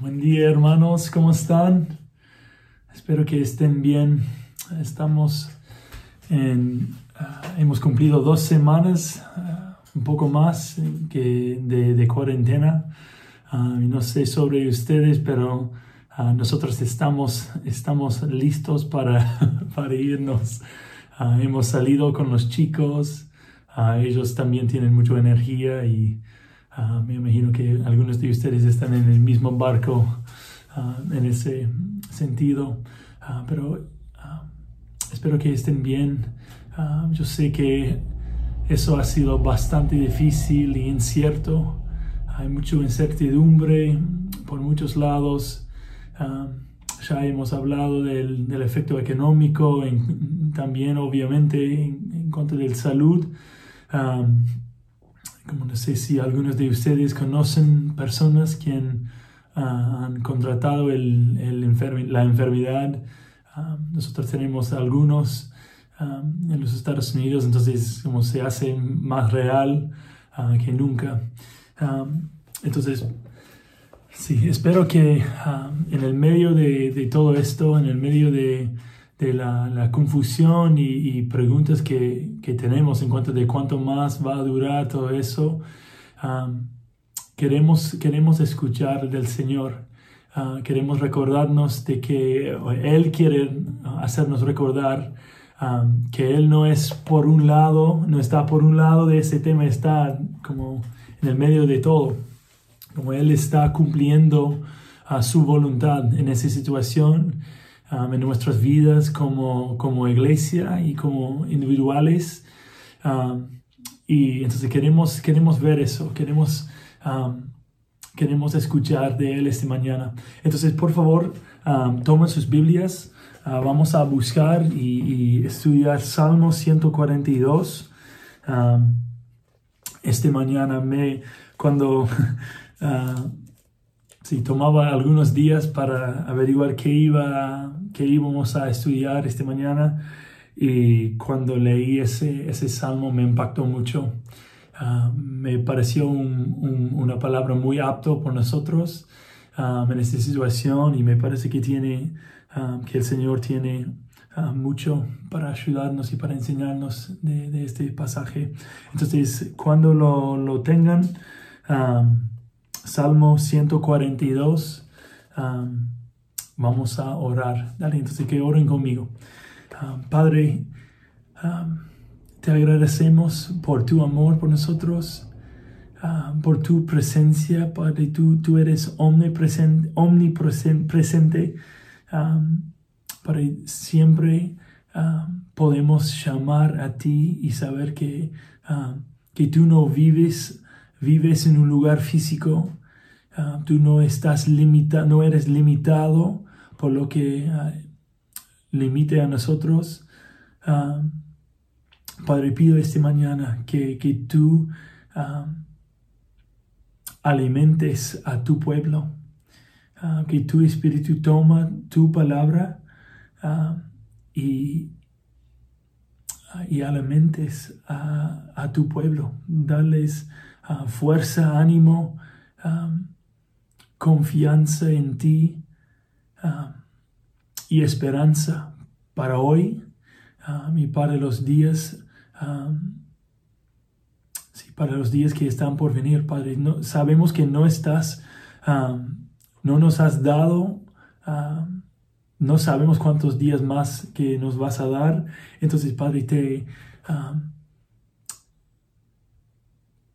Buen día hermanos, ¿cómo están? Espero que estén bien. Estamos en, ah, hemos cumplido dos semanas, ah, un poco más que de, cuarentena. Ah, no sé sobre ustedes, pero nosotros estamos, estamos listos para, para irnos. hemos salido con los chicos, ellos también tienen mucha energía y Ah, me imagino que algunos de ustedes están en el mismo barco ah, en ese sentido, ah, pero espero que estén bien. yo sé que eso ha sido bastante difícil y incierto. Hay mucha incertidumbre por muchos lados. ya hemos hablado del, del efecto económico, también obviamente en, en, contra del salud como no sé si algunos de ustedes conocen personas que ah, han contratado el, el la enfermedad. Ah, nosotros tenemos algunos ah, en los Estados Unidos, entonces como se hace más real que nunca. entonces, sí, espero que en el medio de, de todo esto, en el medio de, de la, confusión y, preguntas que, tenemos en cuanto de cuánto más va a durar todo eso, queremos, queremos escuchar del Señor. Ah, queremos recordarnos de que Él quiere hacernos recordar que Él no es por un lado, no está por un lado de ese tema, está como en el medio de todo, como Él está cumpliendo a su voluntad en esa situación Um, en nuestras vidas como, como iglesia y como individuales. Um, y entonces queremos, queremos ver eso, queremos, um, queremos escuchar de Él esta mañana. Entonces, por favor, tomen sus Biblias. Uh, vamos a buscar y, estudiar Salmo 142. esta mañana me, cuando uh, sí, tomaba algunos días para averiguar qué, iba, qué íbamos a estudiar esta mañana y cuando leí ese, ese salmo me impactó mucho. Ah, me pareció una palabra muy apto por nosotros ah, en esta situación y me parece que, tiene, ah, que el Señor tiene mucho para ayudarnos y para enseñarnos de, este pasaje. Entonces, cuando lo, lo tengan, Salmo 142. vamos a orar. Dale, entonces que oren conmigo. Padre, te agradecemos por tu amor por nosotros, por tu presencia. Padre, tú, tú eres omnipresente, omnipresente. Padre, siempre podemos llamar a ti y saber que, que tú no vives, vives en un lugar físico, Ah, tú no estás limitado, no eres limitado por lo que ah, limite a nosotros. Ah, Padre, pido esta mañana que, que tú alimentes a tu pueblo, que tu espíritu toma tu palabra y, y alimentes a, tu pueblo, darles fuerza, ánimo, confianza en ti ah, y esperanza para hoy y para los días, ah, sí, para los días que están por venir, Padre. No, sabemos que no estás, no nos has dado, no sabemos cuántos días más que nos vas a dar. Entonces, Padre, te,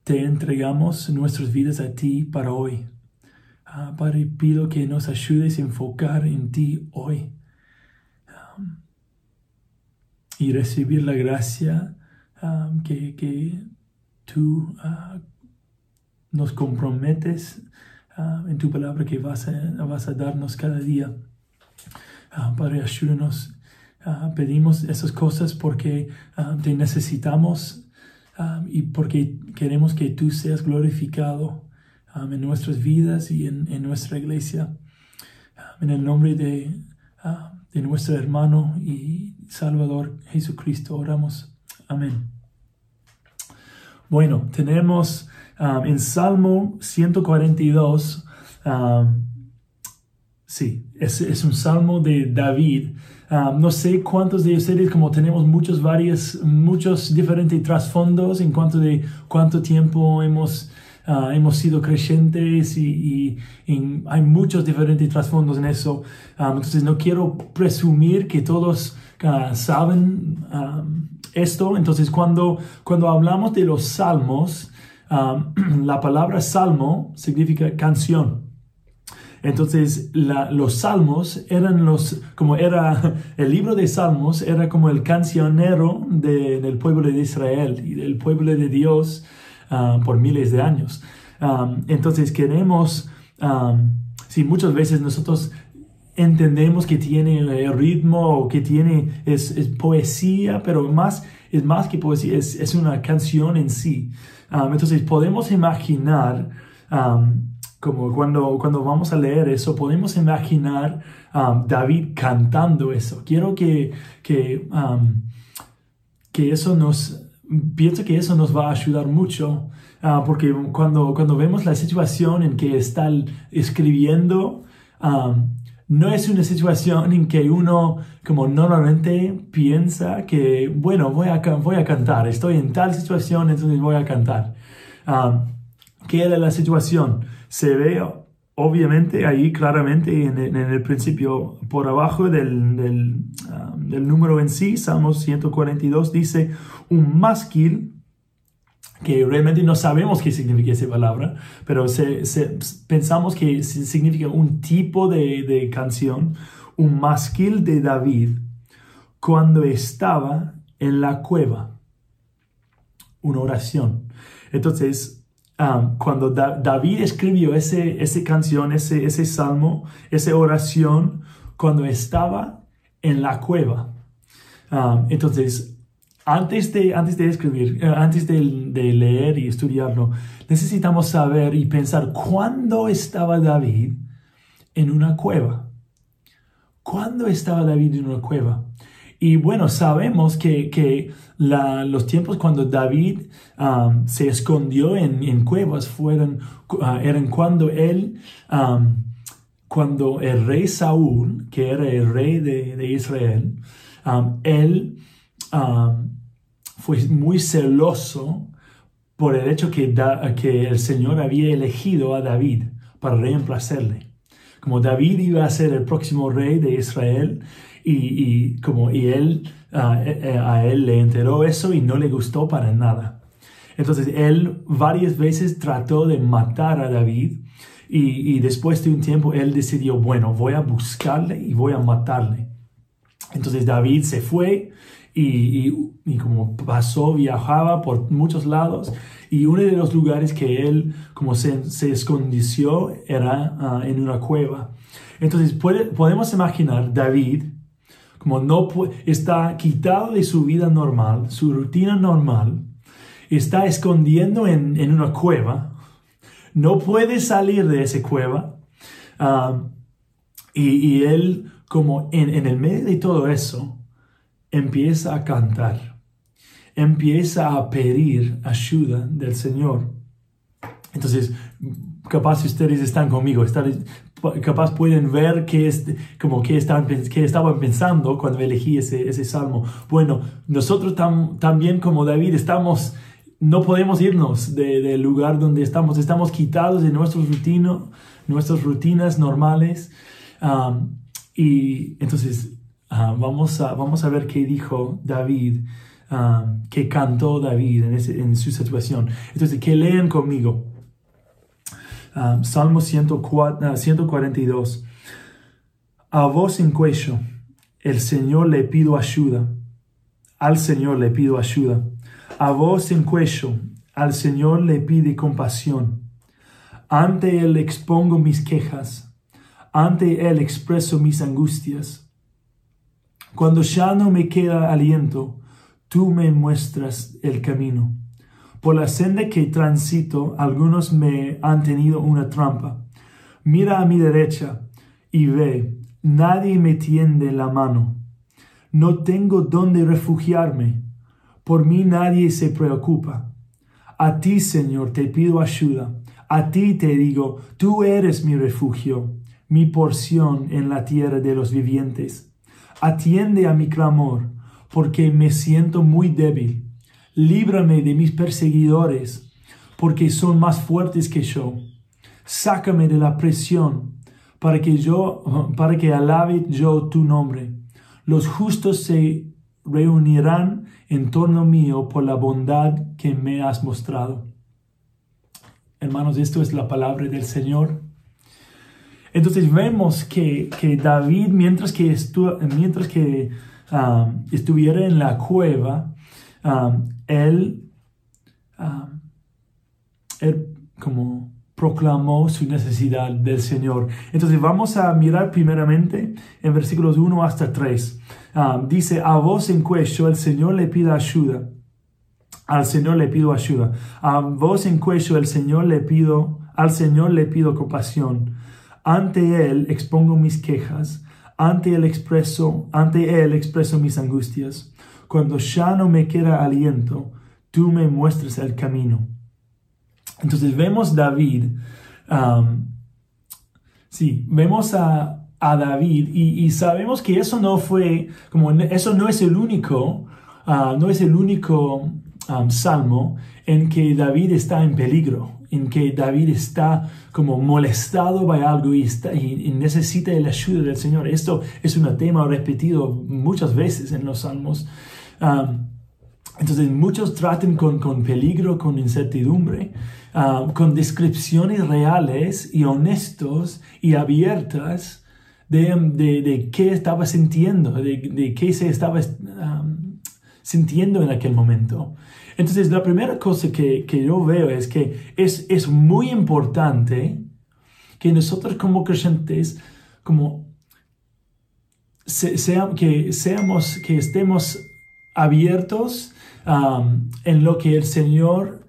te entregamos nuestras vidas a ti para hoy. Ah, Padre, pido que nos ayudes a enfocar en ti hoy y recibir la gracia um, que, tú uh, nos comprometes en tu palabra que vas a, vas a darnos cada día. Uh, Padre, ayúdanos. pedimos esas cosas porque te necesitamos um, y porque queremos que tú seas glorificado en nuestras vidas y en, nuestra iglesia. en el nombre de, de nuestro hermano y Salvador Jesucristo oramos. Amén. Bueno, tenemos en Salmo 142, Sí, es, es un salmo de David. Ah, no sé cuántos de ustedes, como tenemos muchos, varios, muchos diferentes trasfondos en cuanto de cuánto tiempo hemos, ah, hemos sido creyentes y, hay muchos diferentes trasfondos en eso. Ah, entonces no quiero presumir que todos saben esto. Entonces cuando, cuando hablamos de los salmos, la palabra salmo significa canción. Entonces, los salmos eran los, como era, el libro de salmos era como el cancionero del pueblo de Israel y del pueblo de Dios ah, por miles de años. entonces, queremos, si muchas veces nosotros entendemos que tiene eh, ritmo o que tiene, es, poesía, pero más, es más que poesía, es, una canción en sí. entonces, podemos imaginar, como cuando, cuando vamos a leer eso, podemos imaginar um, David cantando eso. Quiero que, que, um, que eso nos, pienso que eso nos va a ayudar mucho, uh, porque cuando, cuando vemos la situación en que está escribiendo, um, no es una situación en que uno como normalmente piensa que, bueno, voy a, voy a cantar, estoy en tal situación, entonces voy a cantar. ¿Qué era la situación? Se ve obviamente ahí claramente en, el principio por abajo del, del, número en sí, Salmos 142 dice un másquil que realmente no sabemos qué significa esa palabra, pero pensamos que significa un tipo de, de canción, un másquil de David cuando estaba en la cueva, una oración. Entonces, Um, cuando David escribió ese, esa canción, ese, ese salmo, esa oración, cuando estaba en la cueva. Um, entonces, antes de, antes de escribir, eh, antes de, de, leer y estudiarlo, necesitamos saber y pensar cuándo estaba David en una cueva. ¿Cuándo estaba David en una cueva? Y bueno, sabemos que, que los tiempos cuando David um, se escondió en, en cuevas fueron, uh, eran cuando él, um, cuando el rey Saúl, que era el rey de, de Israel, um, él fue muy celoso por el hecho que, que el Señor había elegido a David para reemplazarle. Como David iba a ser el próximo rey de Israel, y, como, y él, eh, a él le enteró eso y no le gustó para nada. Entonces él varias veces trató de matar a David y, y, después de un tiempo él decidió, bueno, voy a buscarle y voy a matarle. Entonces David se fue y, y, como pasó, viajaba por muchos lados y uno de los lugares que él como se, se escondió era ah, en una cueva. Entonces podemos imaginar David como no está quitado de su vida normal, su rutina normal, está escondiendo en, una cueva, no puede salir de esa cueva, ah, y, él como en, en el medio de todo eso, empieza a cantar, empieza a pedir ayuda del Señor. Entonces, capaz ustedes están conmigo, están, capaz pueden ver qué, es, como qué, estaban, qué estaban pensando cuando elegí ese, ese salmo. Bueno, nosotros también como David estamos, no podemos irnos del lugar donde estamos, estamos quitados de nuestros rutinos, nuestras rutinas normales. y entonces vamos, a, vamos a ver qué dijo David, qué cantó David en, su situación. Entonces, que leen conmigo. Um, Salmo 142. A voz en cuello, el Señor le pido ayuda. Al Señor le pido ayuda. A voz en cuello, al Señor le pide compasión. Ante Él expongo mis quejas. Ante Él expreso mis angustias. Cuando ya no me queda aliento, tú me muestras el camino. Por la senda que transito, algunos me han tenido una trampa. Mira a mi derecha y ve, nadie me tiende la mano. No tengo dónde refugiarme. Por mí nadie se preocupa. A ti, Señor, te pido ayuda. A ti te digo, tú eres mi refugio. mi porción en la tierra de los vivientes. Atiende a mi clamor, porque me siento muy débil. Líbrame de mis perseguidores, porque son más fuertes que yo. Sácame de la presión, para que yo, para que alabe yo tu nombre. Los justos se reunirán en torno mío por la bondad que me has mostrado. Hermanos, esto es la palabra del Señor. Entonces vemos que, David, mientras que, mientras que um, estuviera en la cueva, um, él, um, él como proclamó su necesidad del Señor. Entonces vamos a mirar primeramente en versículos 1 hasta 3. dice, a voz en cuello el Señor le pida ayuda. Al Señor le pido ayuda. A voz en cuello el Señor le pido, al Señor le pido compasión. Ante Él expongo mis quejas, ante Él expreso, ante Él expreso mis angustias. Cuando ya no me queda aliento, tú me muestres el camino. Entonces vemos David, um, sí, vemos a, David y, sabemos que eso no fue, como eso no es el único, uh, no es el único um, salmo en que David está en peligro en que David está como molestado by algo y, está, y, necesita la ayuda del Señor. Esto es un tema repetido muchas veces en los salmos. Um, entonces muchos tratan con, con peligro, con incertidumbre, um, con descripciones reales y honestos y abiertas de, de, de qué estaba sintiendo, de, de qué se estaba um, sintiendo en aquel momento. Entonces, la primera cosa que, yo veo es que es, es muy importante que nosotros como creyentes, como que seamos, que estemos abiertos um, en lo que el Señor,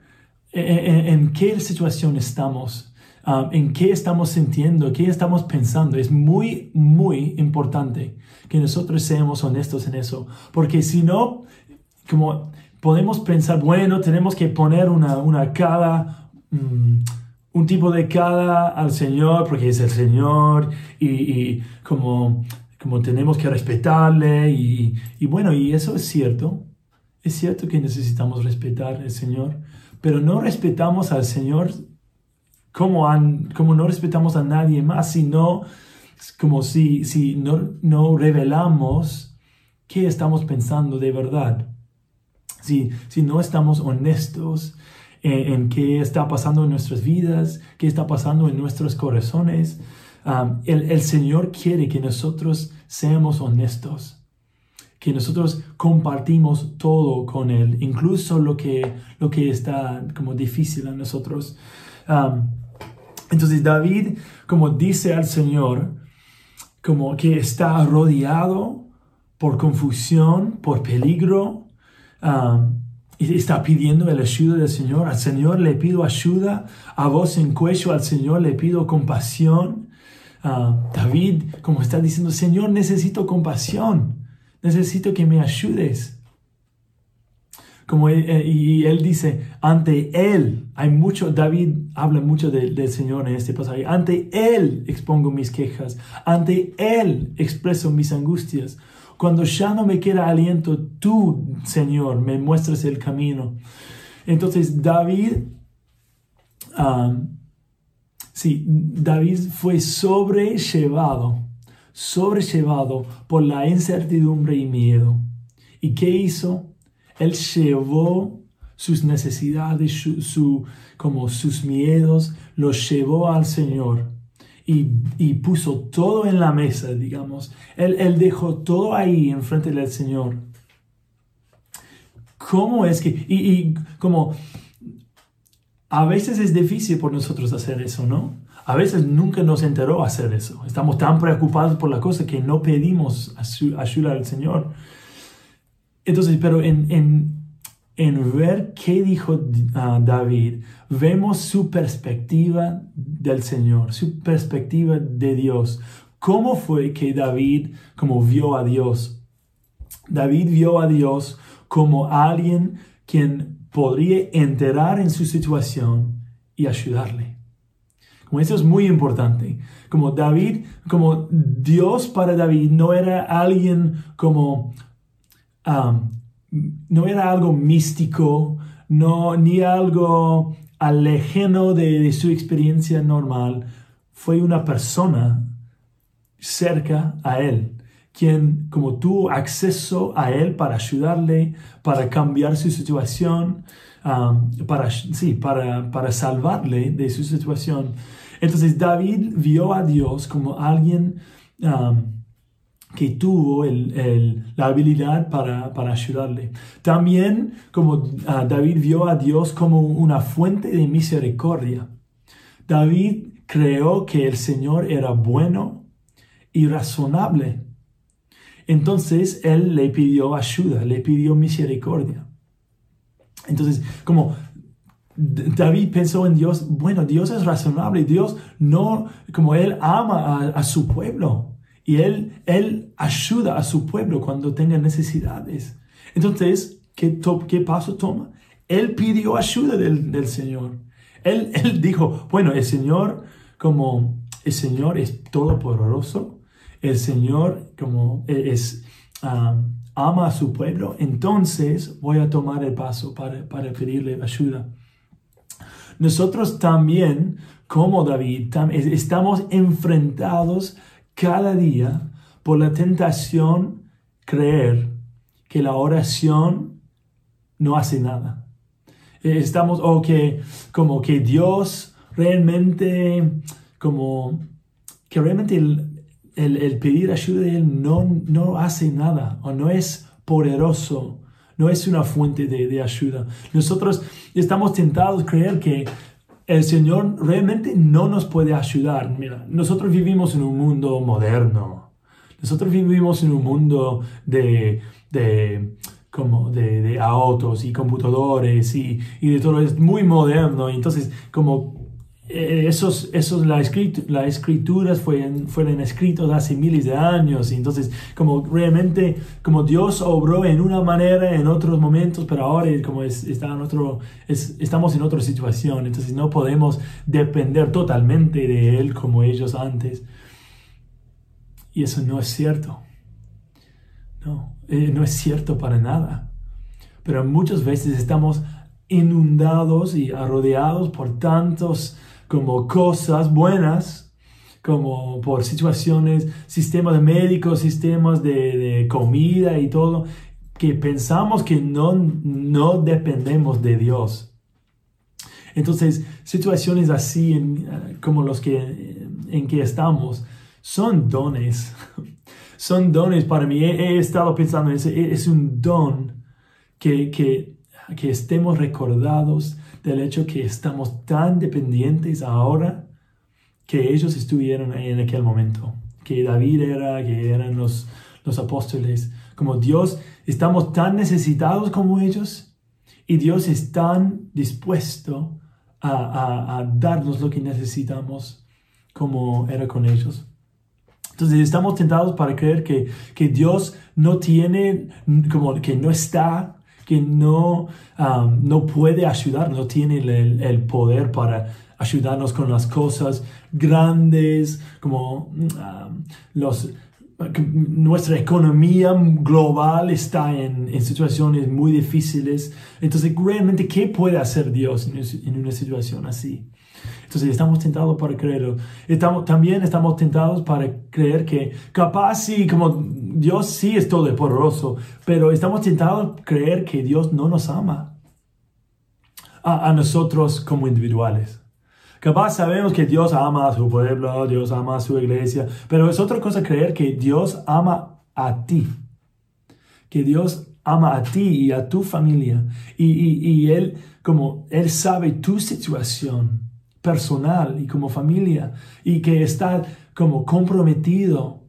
en, qué situación estamos, um, en qué estamos sintiendo, qué estamos pensando. Es muy, muy importante que nosotros seamos honestos en eso, porque si no, como podemos pensar, bueno, tenemos que poner una, una cara, mm, un tipo de cara al Señor, porque es el Señor, y, como, como tenemos que respetarle, y, bueno, y eso es cierto, es cierto que necesitamos respetar al Señor, pero no respetamos al Señor como, como no respetamos a nadie más, sino como si, si no, no revelamos qué estamos pensando de verdad si, no estamos honestos en, qué está pasando en nuestras vidas, qué está pasando en nuestros corazones, um, el, Señor quiere que nosotros seamos honestos que nosotros compartimos todo con Él, incluso lo que, lo que está como difícil a nosotros. Um, entonces David, como dice al Señor, como que está rodeado por confusión, por peligro, y está pidiendo la ayuda del Señor. Al Señor le pido ayuda, a vos en cuello, al Señor le pido compasión. David, como está diciendo, Señor, necesito compasión, necesito que me ayudes. Como eh, y él dice, ante él, hay mucho, David habla mucho del Señor en este pasaje, ante él expongo mis quejas, ante él expreso mis angustias. Cuando ya no me queda aliento, tú, Señor, me muestras el camino. Entonces David, um, sí, David fue sobrellevado, sobrellevado por la incertidumbre y miedo. ¿Y qué hizo? Él llevó sus necesidades, su, como sus miedos, los llevó al Señor y, puso todo en la mesa, digamos. Él, dejó todo ahí enfrente del Señor. ¿Cómo es que, y, y como, a veces es difícil por nosotros hacer eso, ¿no? A veces nunca nos enteró hacer eso. Estamos tan preocupados por la cosa que no pedimos ayuda al Señor. Entonces, pero en, en, en ver qué dijo ah, David, vemos su perspectiva del Señor, su perspectiva de Dios. ¿Cómo fue que David como vio a Dios? David vio a Dios como alguien quien podría enterar en su situación y ayudarle. Como eso es muy importante. Como David, como Dios para David no era alguien como, um, no era algo místico, no, ni algo alejeno de, de su experiencia normal. Fue una persona cerca a él quien como tuvo acceso a él para ayudarle, para cambiar su situación, um, para, sí, para, para salvarle de su situación. Entonces David vio a Dios como alguien um, que tuvo el, la habilidad para, para, ayudarle. También como uh, David vio a Dios como una fuente de misericordia. David creó que el Señor era bueno y razonable entonces él le pidió ayuda, le pidió misericordia. Entonces, como David pensó en Dios, bueno, Dios es razonable, Dios no, como él ama a, su pueblo y él, él ayuda a su pueblo cuando tenga necesidades. Entonces, ¿qué, qué paso toma? Él pidió ayuda del, del Señor. Él, él dijo, bueno, el Señor, como el Señor es todopoderoso, el Señor como e-, es, ama a su pueblo, entonces voy a tomar el paso para, para pedirle ayuda. Nosotros también, como David, estamos enfrentados cada día por la tentación creer que la oración no hace nada. Estamos, o que como que Dios realmente, como que realmente el, pedir ayuda de Él no, no hace nada o no es poderoso, no es una fuente de, ayuda. Nosotros estamos tentados a creer que el Señor realmente no nos puede ayudar. Mira, nosotros vivimos en un mundo moderno. Nosotros vivimos en un mundo de, de como de, autos y computadores y, y de todo, es muy moderno. Entonces, como eh, esos, esos la las escrituras fueron, fueron escritas hace miles de años, y entonces como realmente como Dios obró en una manera en otros momentos, pero ahora como es, está en otro, estamos en otra situación, entonces no podemos depender totalmente de Él como ellos antes. Y eso no es cierto. No, eh, no es cierto para nada. Pero muchas veces estamos inundados y rodeados por tantos como cosas buenas, como por situaciones, sistemas médicos, sistemas de, comida y todo, que pensamos que no, no dependemos de Dios. Entonces, situaciones así en, como los que en que estamos son dones. son dones para mí. He, estado pensando en eso. Es un don que, que, que estemos recordados del hecho que estamos tan dependientes ahora que ellos estuvieron en aquel momento, que David era, que eran los, los apóstoles, como Dios, estamos tan necesitados como ellos y Dios es tan dispuesto a, darnos lo que necesitamos como era con ellos. Entonces estamos tentados para creer que, que Dios no tiene, como que no está que no, um, no puede ayudar, no tiene el, poder para ayudarnos con las cosas grandes, como um, los, nuestra economía global está en, en, situaciones muy difíciles. Entonces, realmente, ¿qué puede hacer Dios en una situación así? Entonces estamos tentados para creerlo. Estamos, también estamos tentados para creer que capaz sí, como Dios sí es todopoderoso, pero estamos tentados a creer que Dios no nos ama a, a nosotros como individuales. Capaz sabemos que Dios ama a su pueblo, Dios ama a su iglesia, pero es otra cosa creer que Dios ama a ti. Que Dios ama a ti y a tu familia. Y, y, y Él, como Él sabe tu situación personal y como familia y que está como comprometido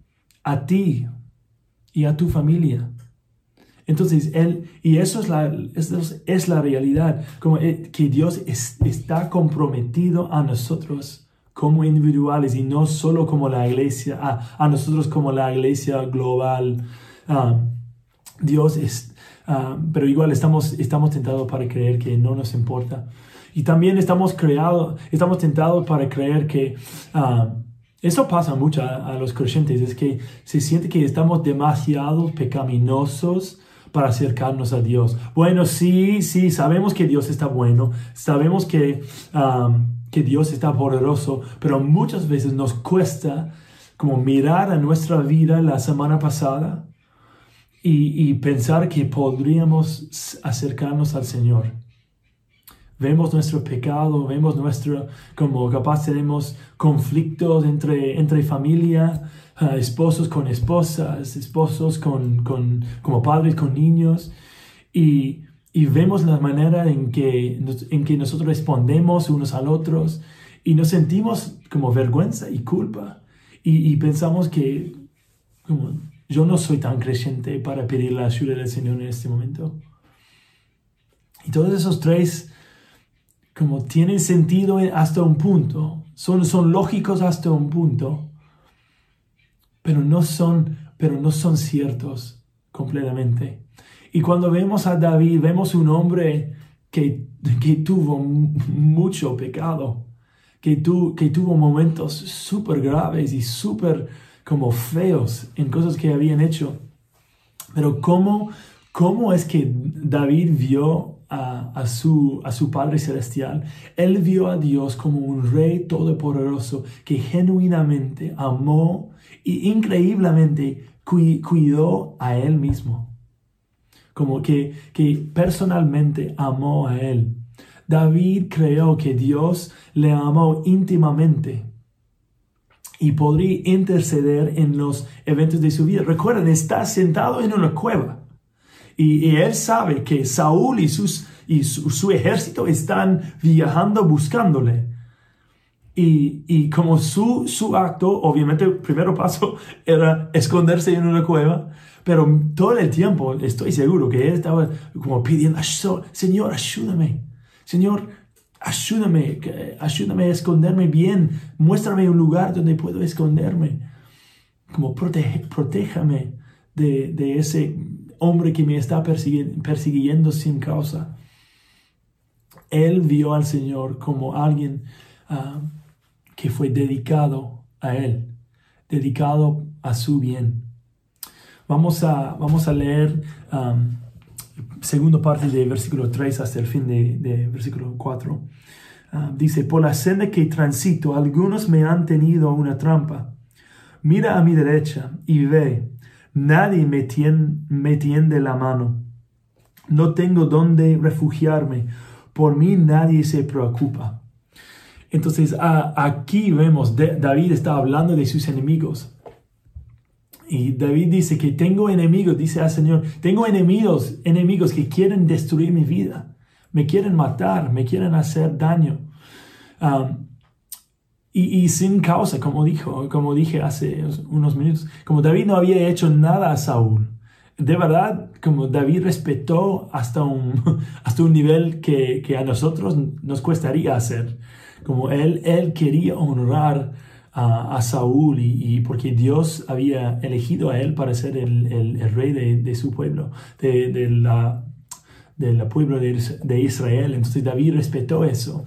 a ti y a tu familia. Entonces, Él, y eso es la, es la realidad, como eh, que Dios está comprometido a nosotros como individuales y no solo como la iglesia, a, nosotros como la iglesia global. Ah, Dios es, ah, pero igual estamos, estamos tentados para creer que no nos importa. Y también estamos creados, estamos tentados para creer que ah, eso pasa mucho a, los creyentes, es que se siente que estamos demasiado pecaminosos para acercarnos a Dios. Bueno, sí, sí, sabemos que Dios está bueno, sabemos que, ah, que Dios está poderoso, pero muchas veces nos cuesta como mirar a nuestra vida la semana pasada y, pensar que podríamos acercarnos al Señor. Vemos nuestro pecado, vemos nuestro, como capaz tenemos conflictos entre, entre familia, ah, esposos con esposas, esposos con, con, como padres con niños, y, y vemos la manera en que, en que nosotros respondemos unos al otros y nos sentimos como vergüenza y culpa y, y pensamos que como, yo no soy tan creyente para pedir la ayuda del Señor en este momento. Y todos esos tres, como tienen sentido hasta un punto, son, son lógicos hasta un punto, pero no son, pero no son ciertos completamente. Y cuando vemos a David, vemos un hombre que, que tuvo mucho pecado, que, que tuvo momentos súper graves y súper como feos en cosas que habían hecho. Pero ¿cómo, cómo es que David vio a, su, a su Padre Celestial? Él vio a Dios como un rey todopoderoso que genuinamente amó y increíblemente cuidó a él mismo. Como que, que personalmente amó a él. David creyó que Dios le amó íntimamente y podría interceder en los eventos de su vida. Recuerden, está sentado en una cueva y, él sabe que Saúl y, sus, y su, ejército están viajando buscándole. Y, y, como su, su acto, obviamente el primer paso era esconderse en una cueva, pero todo el tiempo estoy seguro que él estaba como pidiendo, Señor, ayúdame, Señor, ayúdame, ayúdame a esconderme bien, muéstrame un lugar donde puedo esconderme, como protege, protéjame de, ese hombre que me está persiguiendo, sin causa. Él vio al Señor como alguien ah, que fue dedicado a Él, dedicado a su bien. Vamos a, vamos a leer um, segunda parte de versículo 3 hasta el fin de, versículo 4. Ah, dice, por la senda que transito, algunos me han tenido una trampa. Mira a mi derecha y ve, nadie me tiende, la mano. No tengo dónde refugiarme. Por mí nadie se preocupa. Entonces aquí vemos, David está hablando de sus enemigos. Y David dice que tengo enemigos, dice al Señor, tengo enemigos, enemigos que quieren destruir mi vida, me quieren matar, me quieren hacer daño. Um, y, sin causa, como dijo, como dije hace unos minutos, como David no había hecho nada a Saúl. De verdad, como David respetó hasta un, hasta un nivel que, que a nosotros nos cuestaría hacer. Como él, él quería honrar a, Saúl y, porque Dios había elegido a él para ser el, el, rey de, de, su pueblo, de, de la, del pueblo de, Israel. Entonces David respetó eso.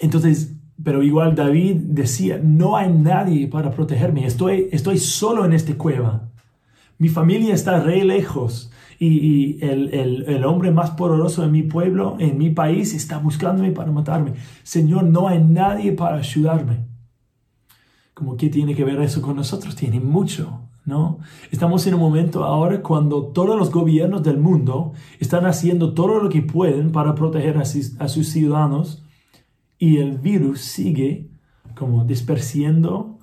Entonces, pero igual David decía, no hay nadie para protegerme, estoy, estoy solo en esta cueva. Mi familia está re lejos y, el, hombre más poderoso en mi pueblo, en mi país, está buscándome para matarme. Señor, no hay nadie para ayudarme. Como que tiene que ver eso con nosotros? Tiene mucho, ¿no? Estamos en un momento ahora cuando todos los gobiernos del mundo están haciendo todo lo que pueden para proteger a sus, ciudadanos y el virus sigue como dispersiendo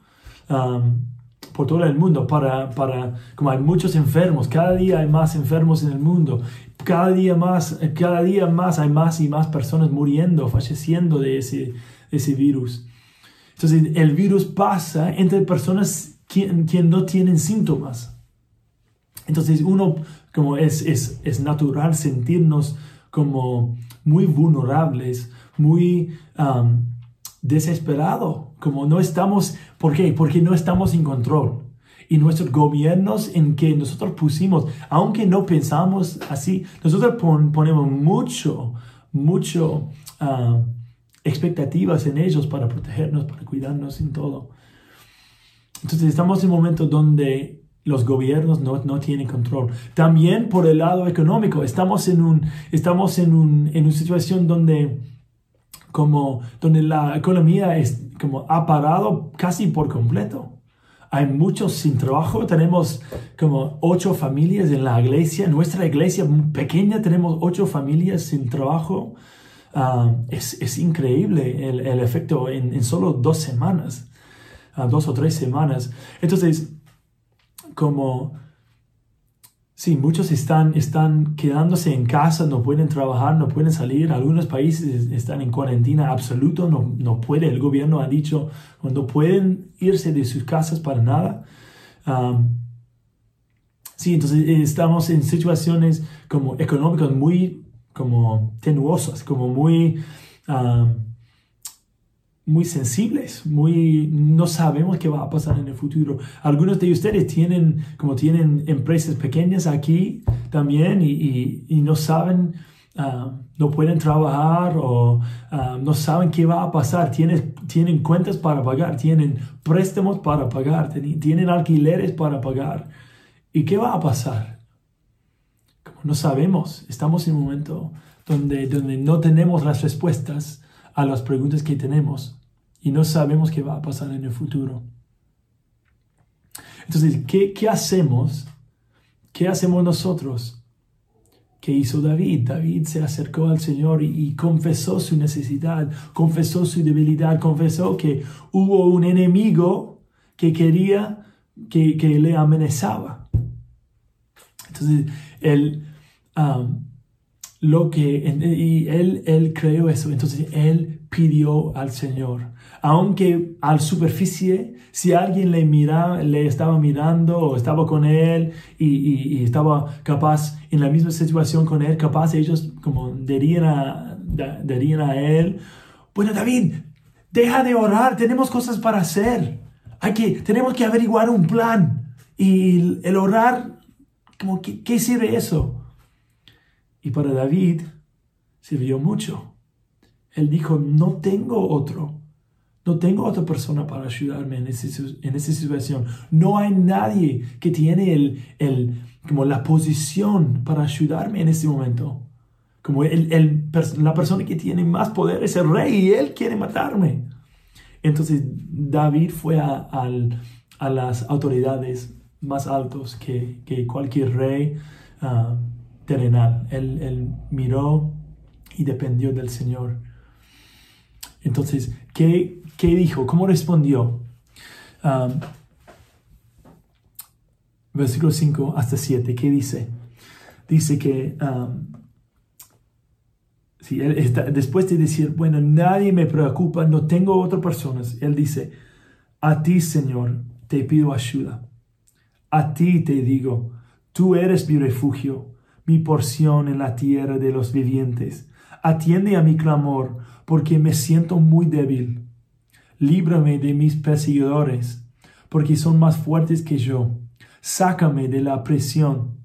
um, por todo el mundo para, para, como hay muchos enfermos, cada día hay más enfermos en el mundo, cada día más, cada día más hay más y más personas muriendo, falleciendo de ese, ese virus. Entonces el virus pasa entre personas quien, quien no tienen síntomas. Entonces uno, como es, es, es natural sentirnos como muy vulnerables, muy um, desesperado, como no estamos, ¿por qué? Porque no estamos en control. Y nuestros gobiernos en que nosotros pusimos, aunque no pensamos así, nosotros ponemos mucho, mucho ah, expectativas en ellos para protegernos, para cuidarnos en todo. Entonces estamos en un momento donde los gobiernos no, no, tienen control. También por el lado económico, estamos en, un, estamos en, un, en una situación donde, como, donde la economía es, como, ha parado casi por completo. Hay muchos sin trabajo, tenemos como ocho familias en la iglesia, nuestra iglesia pequeña tenemos ocho familias sin trabajo. Ah, es, es, increíble el, el efecto en, en, solo dos semanas, uh, dos o tres semanas. Entonces, como, sí, muchos están, están quedándose en casa, no pueden trabajar, no pueden salir. Algunos países están en cuarentena absoluto, no, no puede. El gobierno ha dicho, no pueden irse de sus casas para nada. sí, entonces estamos en situaciones como económicas muy como tenuosas, como muy muy sensibles, muy no sabemos qué va a pasar en el futuro. Algunos de ustedes tienen como tienen empresas pequeñas aquí también y, y, no saben, ah, no pueden trabajar o ah, no saben qué va a pasar. Tienen, tienen cuentas para pagar, tienen préstamos para pagar, tienen alquileres para pagar. ¿Y qué va a pasar? Como no sabemos, estamos en un momento donde, donde no tenemos las respuestas a las preguntas que tenemos y no sabemos qué va a pasar en el futuro. Entonces, ¿qué, qué hacemos? ¿Qué hacemos nosotros? ¿Qué hizo David? David se acercó al Señor y, confesó su necesidad, confesó su debilidad, confesó que hubo un enemigo que quería, que, que le amenazaba. Entonces, él, um, lo que, y él, él creó eso, entonces él pidió al Señor aunque al superficie, si alguien le, mira, le estaba mirando o estaba con él y, estaba capaz en la misma situación con él, capaz ellos como dirían a, dirían a él, bueno David, deja de orar, tenemos cosas para hacer, hay que, tenemos que averiguar un plan y el orar, como, ¿qué, qué sirve eso? Y para David sirvió mucho. Él dijo, no tengo otro no tengo otra persona para ayudarme en, en esa situación. No hay nadie que tiene el, el, como la posición para ayudarme en ese momento. Como el, el, la persona que tiene más poder es el rey y él quiere matarme. Entonces David fue a, a las autoridades más altos que, que cualquier rey uh, terrenal. Él, él miró y dependió del Señor. Entonces, ¿qué, ¿Qué dijo? ¿Cómo respondió? Um, versículo 5 hasta 7, ¿qué dice? Dice que um, después de decir, bueno, nadie me preocupa, no tengo otras personas, él dice, a ti, Señor, te pido ayuda. A ti te digo, tú eres mi refugio, mi porción en la tierra de los vivientes. Atiende a mi clamor, porque me siento muy débil líbrame de mis perseguidores, porque son más fuertes que yo. Sácame de la presión,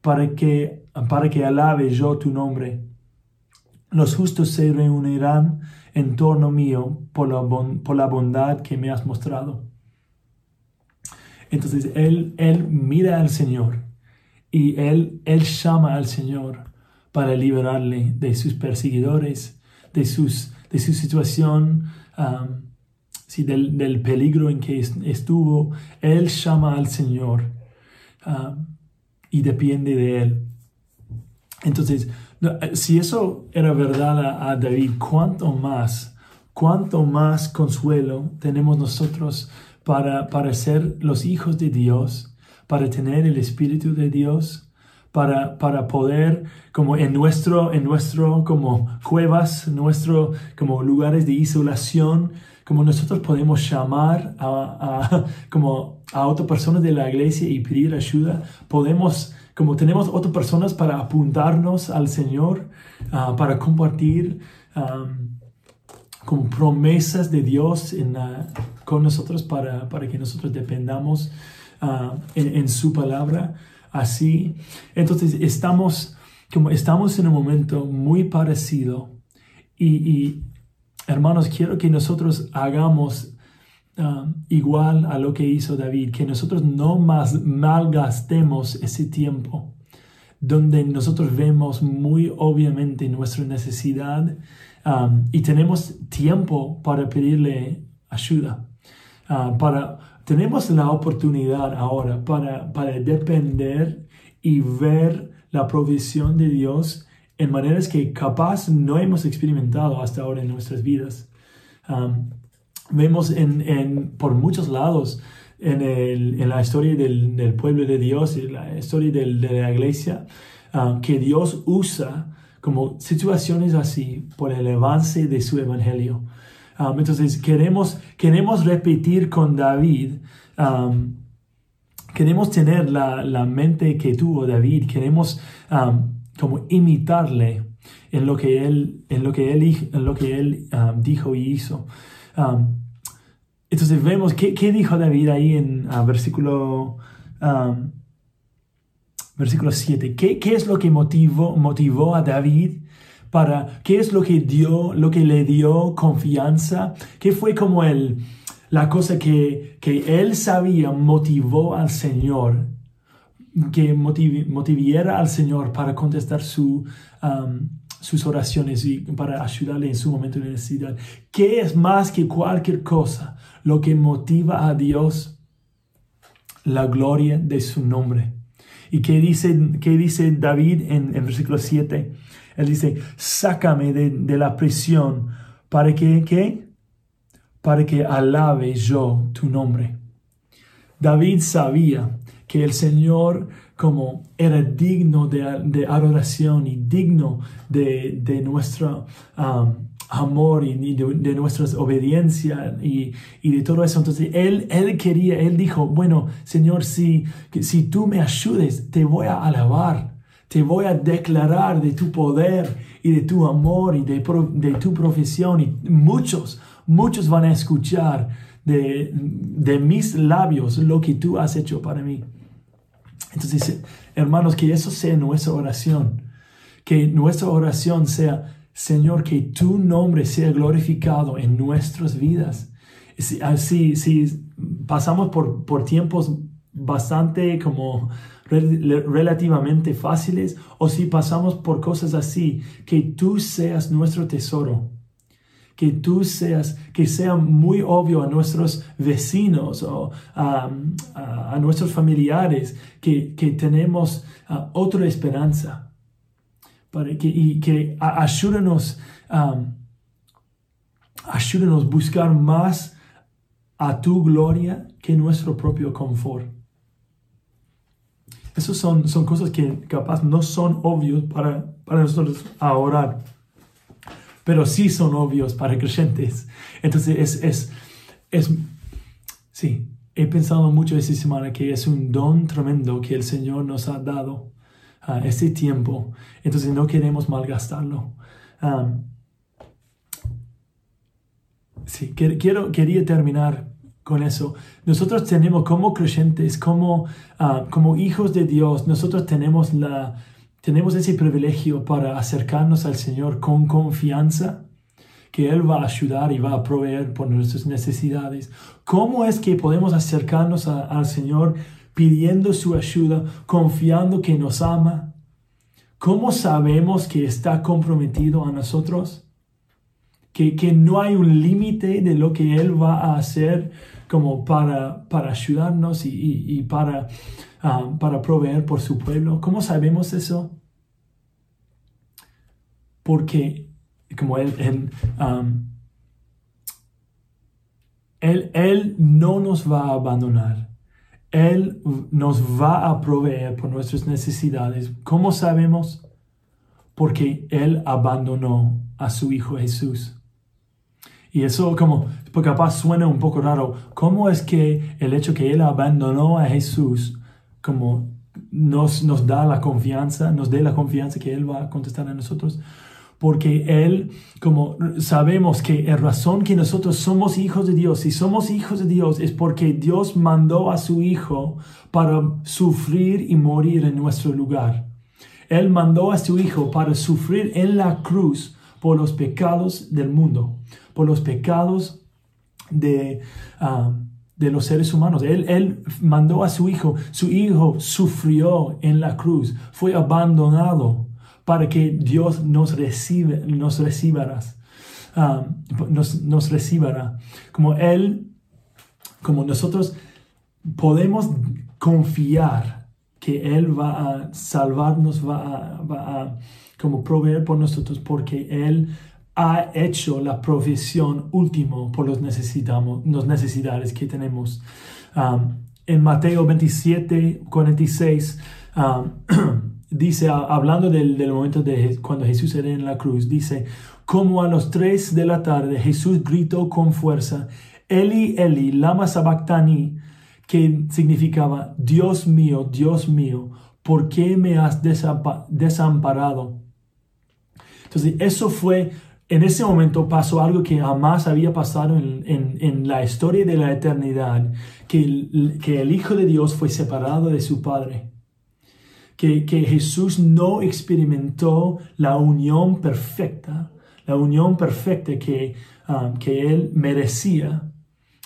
para que, para que alabe yo tu nombre. Los justos se reunirán en torno mío por la, por la bondad que me has mostrado. Entonces él, él mira al Señor y él, él llama al Señor para liberarle de sus perseguidores, de, sus, de su situación um, del, peligro en que estuvo, él llama al Señor ah, y depende de él. Entonces, si eso era verdad a, David, ¿cuánto más, cuánto más consuelo tenemos nosotros para, para ser los hijos de Dios, para tener el Espíritu de Dios? Para, para, poder, como en nuestro, en nuestro, como cuevas, nuestro, como lugares de isolación, como nosotros podemos llamar a, como a otras personas de la iglesia y pedir ayuda, podemos, como tenemos otras personas para apuntarnos al Señor, ah, para compartir como promesas de Dios con nosotros para, para, que nosotros dependamos ah, en, en, su palabra. Así, entonces estamos como estamos en un momento muy parecido y, hermanos, quiero que nosotros hagamos uh, igual a lo que hizo David, que nosotros no más malgastemos ese tiempo donde nosotros vemos muy obviamente nuestra necesidad um, y tenemos tiempo para pedirle ayuda. Uh, para, tenemos la oportunidad ahora para, para depender y ver la provisión de Dios en maneras que capaz no hemos experimentado hasta ahora en nuestras vidas. Um, vemos en, por muchos lados en, el, en la historia del, del, pueblo de Dios y la historia del, de la iglesia um, que Dios usa como situaciones así por el avance de su evangelio. Um, entonces queremos, queremos repetir con David queremos tener la, la, mente que tuvo David, queremos como imitarle en lo que él, en lo que él, en lo que él um, dijo y hizo. Um, entonces vemos qué, qué, dijo David ahí en uh, versículo, um, versículo 7. ¿Qué, ¿Qué, es lo que motivó, motivó a David? Para, ¿Qué es lo que, dio, lo que le dio confianza? ¿Qué fue como el, la cosa que, que él sabía motivó al Señor que motiviera al Señor para contestar su, um, sus oraciones y para ayudarle en su momento de necesidad. ¿Qué es más que cualquier cosa lo que motiva a Dios? La gloria de su nombre. ¿Y qué dice, qué dice David en, en versículo 7? Él dice, sácame de, de la prisión para que, ¿qué? Para que alabe yo tu nombre. David sabía que el Señor como era digno de, adoración y digno de, nuestro um, amor y de, nuestra obediencia y, de todo eso. Entonces él, él quería, él dijo, bueno, Señor, si, si tú me ayudes, te voy a alabar, te voy a declarar de tu poder y de tu amor y de, de tu profesión y muchos, muchos van a escuchar de, de mis labios lo que tú has hecho para mí. Entonces, hermanos, que eso sea nuestra oración. Que nuestra oración sea, Señor, que tu nombre sea glorificado en nuestras vidas. Si, si, pasamos por, por tiempos bastante como relativamente fáciles o si pasamos por cosas así, que tú seas nuestro tesoro que tú seas, que sea muy obvio a nuestros vecinos o a, nuestros familiares que, tenemos ah, otra esperanza. Para que, y que ayúdanos, a buscar más a tu gloria que nuestro propio confort. Esas son, son cosas que capaz no son obvios para, para nosotros a orar pero sí son obvios para creyentes. Entonces es, es, es, sí, he pensado mucho esta semana que es un don tremendo que el Señor nos ha dado a este tiempo. Entonces no queremos malgastarlo. sí, quiero, quería terminar con eso. Nosotros tenemos como creyentes, como, ah, como hijos de Dios, nosotros tenemos la tenemos ese privilegio para acercarnos al Señor con confianza, que Él va a ayudar y va a proveer por nuestras necesidades. ¿Cómo es que podemos acercarnos al Señor pidiendo su ayuda, confiando que nos ama? ¿Cómo sabemos que está comprometido a nosotros? Que, que no hay un límite de lo que Él va a hacer como para, para ayudarnos y, para, ah, para proveer por su pueblo. ¿Cómo sabemos eso? Porque como él, él, él, no nos va a abandonar. Él nos va a proveer por nuestras necesidades. ¿Cómo sabemos? Porque Él abandonó a su Hijo Jesús. Y eso como, capaz suena un poco raro. ¿Cómo es que el hecho que Él abandonó a Jesús como nos, nos da la confianza, nos dé la confianza que Él va a contestar a nosotros? Porque Él, como sabemos que la razón que nosotros somos hijos de Dios, si somos hijos de Dios, es porque Dios mandó a su Hijo para sufrir y morir en nuestro lugar. Él mandó a su Hijo para sufrir en la cruz por los pecados del mundo, por los pecados de, ah, de los seres humanos. Él, él mandó a su Hijo, su Hijo sufrió en la cruz, fue abandonado para que Dios nos reciba, nos recibarás. Ah, nos, nos recibará. Como Él, como nosotros podemos confiar que Él va a salvarnos, va a, va a como proveer por nosotros, porque Él ha hecho la provisión último por los, necesitamos, los necesidades que tenemos. Um, en Mateo 27, 46, um, dice, hablando del, del, momento de cuando Jesús era en la cruz, dice, como a los tres de la tarde Jesús gritó con fuerza, Eli, Eli, lama sabactani, que significaba, Dios mío, Dios mío, ¿por qué me has desamparado? Entonces, eso fue, en ese momento pasó algo que jamás había pasado en, en, la historia de la eternidad, que, que el Hijo de Dios fue separado de su Padre. Que, que Jesús no experimentó la unión perfecta la unión perfecta que, um, que él merecía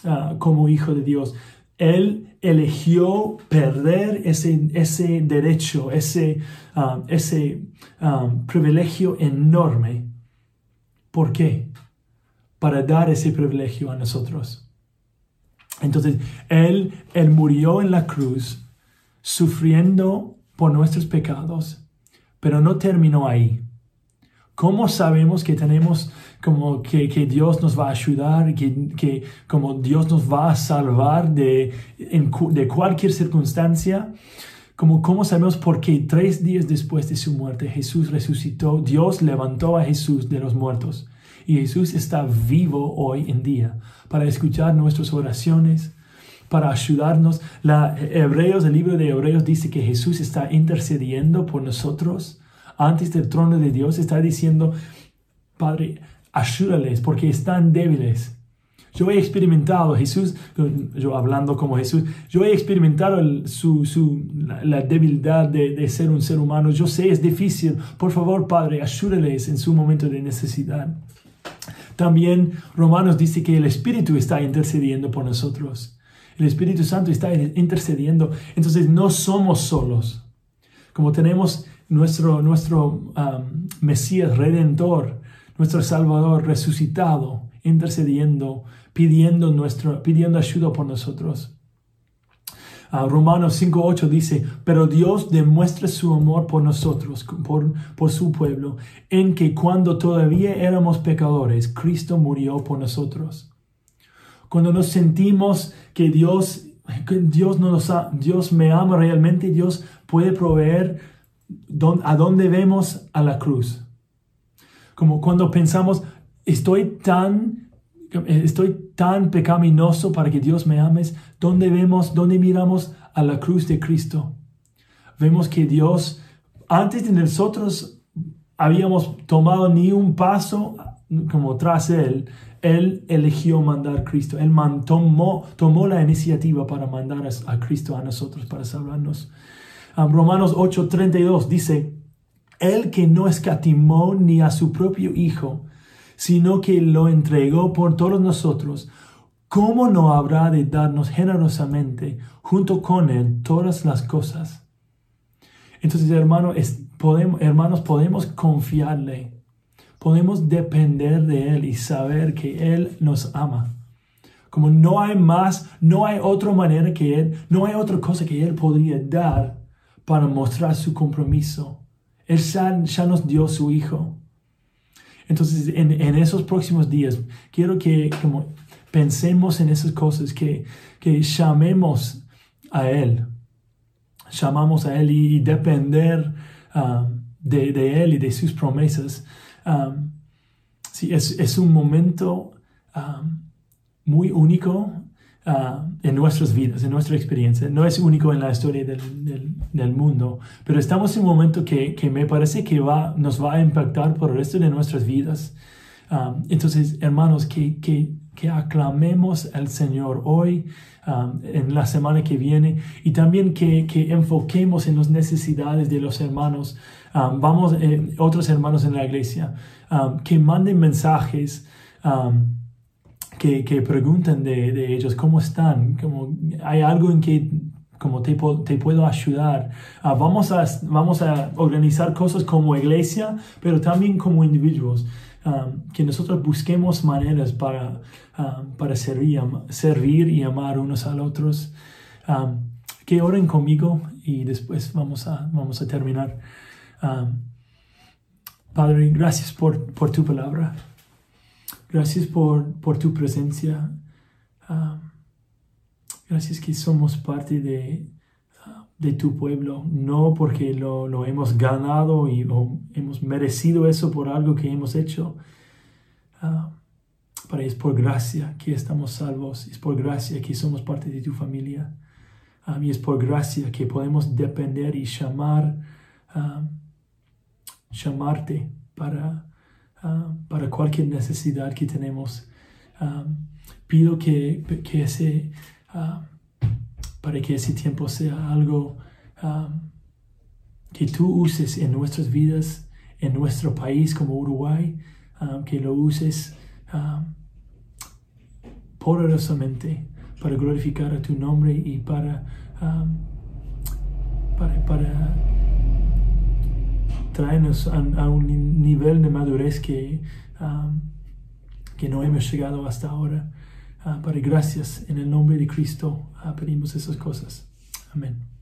uh, como hijo de Dios. Él eligió perder ese, ese derecho, ese, um, ese um, privilegio enorme. ¿Por qué? Para dar ese privilegio a nosotros. Entonces, Él, él murió en la cruz sufriendo por nuestros pecados, pero no terminó ahí. ¿Cómo sabemos que tenemos como que, Dios nos va a ayudar, que, que, como Dios nos va a salvar de, de cualquier circunstancia? Como, ¿Cómo sabemos? Porque tres días después de su muerte Jesús resucitó, Dios levantó a Jesús de los muertos y Jesús está vivo hoy en día para escuchar nuestras oraciones, para ayudarnos. La, Hebreos, el libro de Hebreos dice que Jesús está intercediendo por nosotros antes del trono de Dios, está diciendo, Padre, ayúdales porque están débiles. Yo he experimentado, Jesús, yo hablando como Jesús, yo he experimentado su, su, la, debilidad de, de, ser un ser humano. Yo sé, es difícil. Por favor, Padre, ayúdales en su momento de necesidad. También Romanos dice que el Espíritu está intercediendo por nosotros. El Espíritu Santo está intercediendo. Entonces no somos solos. Como tenemos nuestro, nuestro Mesías redentor, nuestro Salvador resucitado, intercediendo, pidiendo, nuestro, pidiendo ayuda por nosotros. Uh, Romanos 5.8 dice, pero Dios demuestra su amor por nosotros, por, por su pueblo, en que cuando todavía éramos pecadores, Cristo murió por nosotros. Cuando nos sentimos que Dios, que Dios, nos Dios me ama realmente, Dios puede proveer a dónde vemos a la cruz. Como cuando pensamos, estoy tan, estoy tan pecaminoso para que Dios me ames, ¿dónde vemos, dónde miramos a la cruz de Cristo? Vemos que Dios, antes de nosotros habíamos tomado ni un paso como tras Él, Él eligió mandar a Cristo. Él tomó, tomó la iniciativa para mandar a Cristo a nosotros, para salvarnos. Romanos 8:32 dice, el que no escatimó ni a su propio Hijo, sino que lo entregó por todos nosotros, ¿cómo no habrá de darnos generosamente junto con Él todas las cosas? Entonces, hermano, podemos, hermanos, podemos confiarle, podemos depender de Él y saber que Él nos ama. Como no hay más, no hay otra manera que Él, no hay otra cosa que Él podría dar para mostrar su compromiso. Él ya, nos dio su Hijo. Entonces, en, esos próximos días, quiero que como, pensemos en esas cosas, que, que llamemos a Él, llamamos a Él y, depender um, de, Él y de sus promesas. Um, sí, es, un momento um, muy único Ah, en nuestras vidas, en nuestra experiencia. No es único en la historia del, del, mundo, pero estamos en un momento que, que, me parece que va, nos va a impactar por el resto de nuestras vidas. Ah, entonces, hermanos, que, que, que aclamemos al Señor hoy, um, en la semana que viene, y también que, que enfoquemos en las necesidades de los hermanos. Um, vamos, eh, otros hermanos en la iglesia, um, que manden mensajes. Que, que pregunten de, de, ellos cómo están, como hay algo en que como te, te puedo ayudar. Uh, vamos, a, vamos a organizar cosas como iglesia, pero también como individuos. Um, que nosotros busquemos maneras para, um, para servir, servir, y amar unos a los otros. Um, que oren conmigo y después vamos a, vamos a terminar. Padre, gracias por, por, tu palabra. Gracias por, tu presencia. gracias que somos parte de, de tu pueblo, no porque lo, hemos ganado y hemos merecido eso por algo que hemos hecho. Uh, pero es por gracia que estamos salvos, es por gracia que somos parte de tu familia. Um, y es por gracia que podemos depender y llamar, llamarte para, para cualquier necesidad que tenemos. pido que, que ese para que ese tiempo sea algo um, que tú uses en nuestras vidas, en nuestro país como Uruguay, um, que lo uses um, poderosamente para glorificar a tu nombre y para, para, a, un nivel de madurez que, que no hemos llegado hasta ahora. Ah, Padre, gracias en el nombre de Cristo ah, pedimos esas cosas. Amén.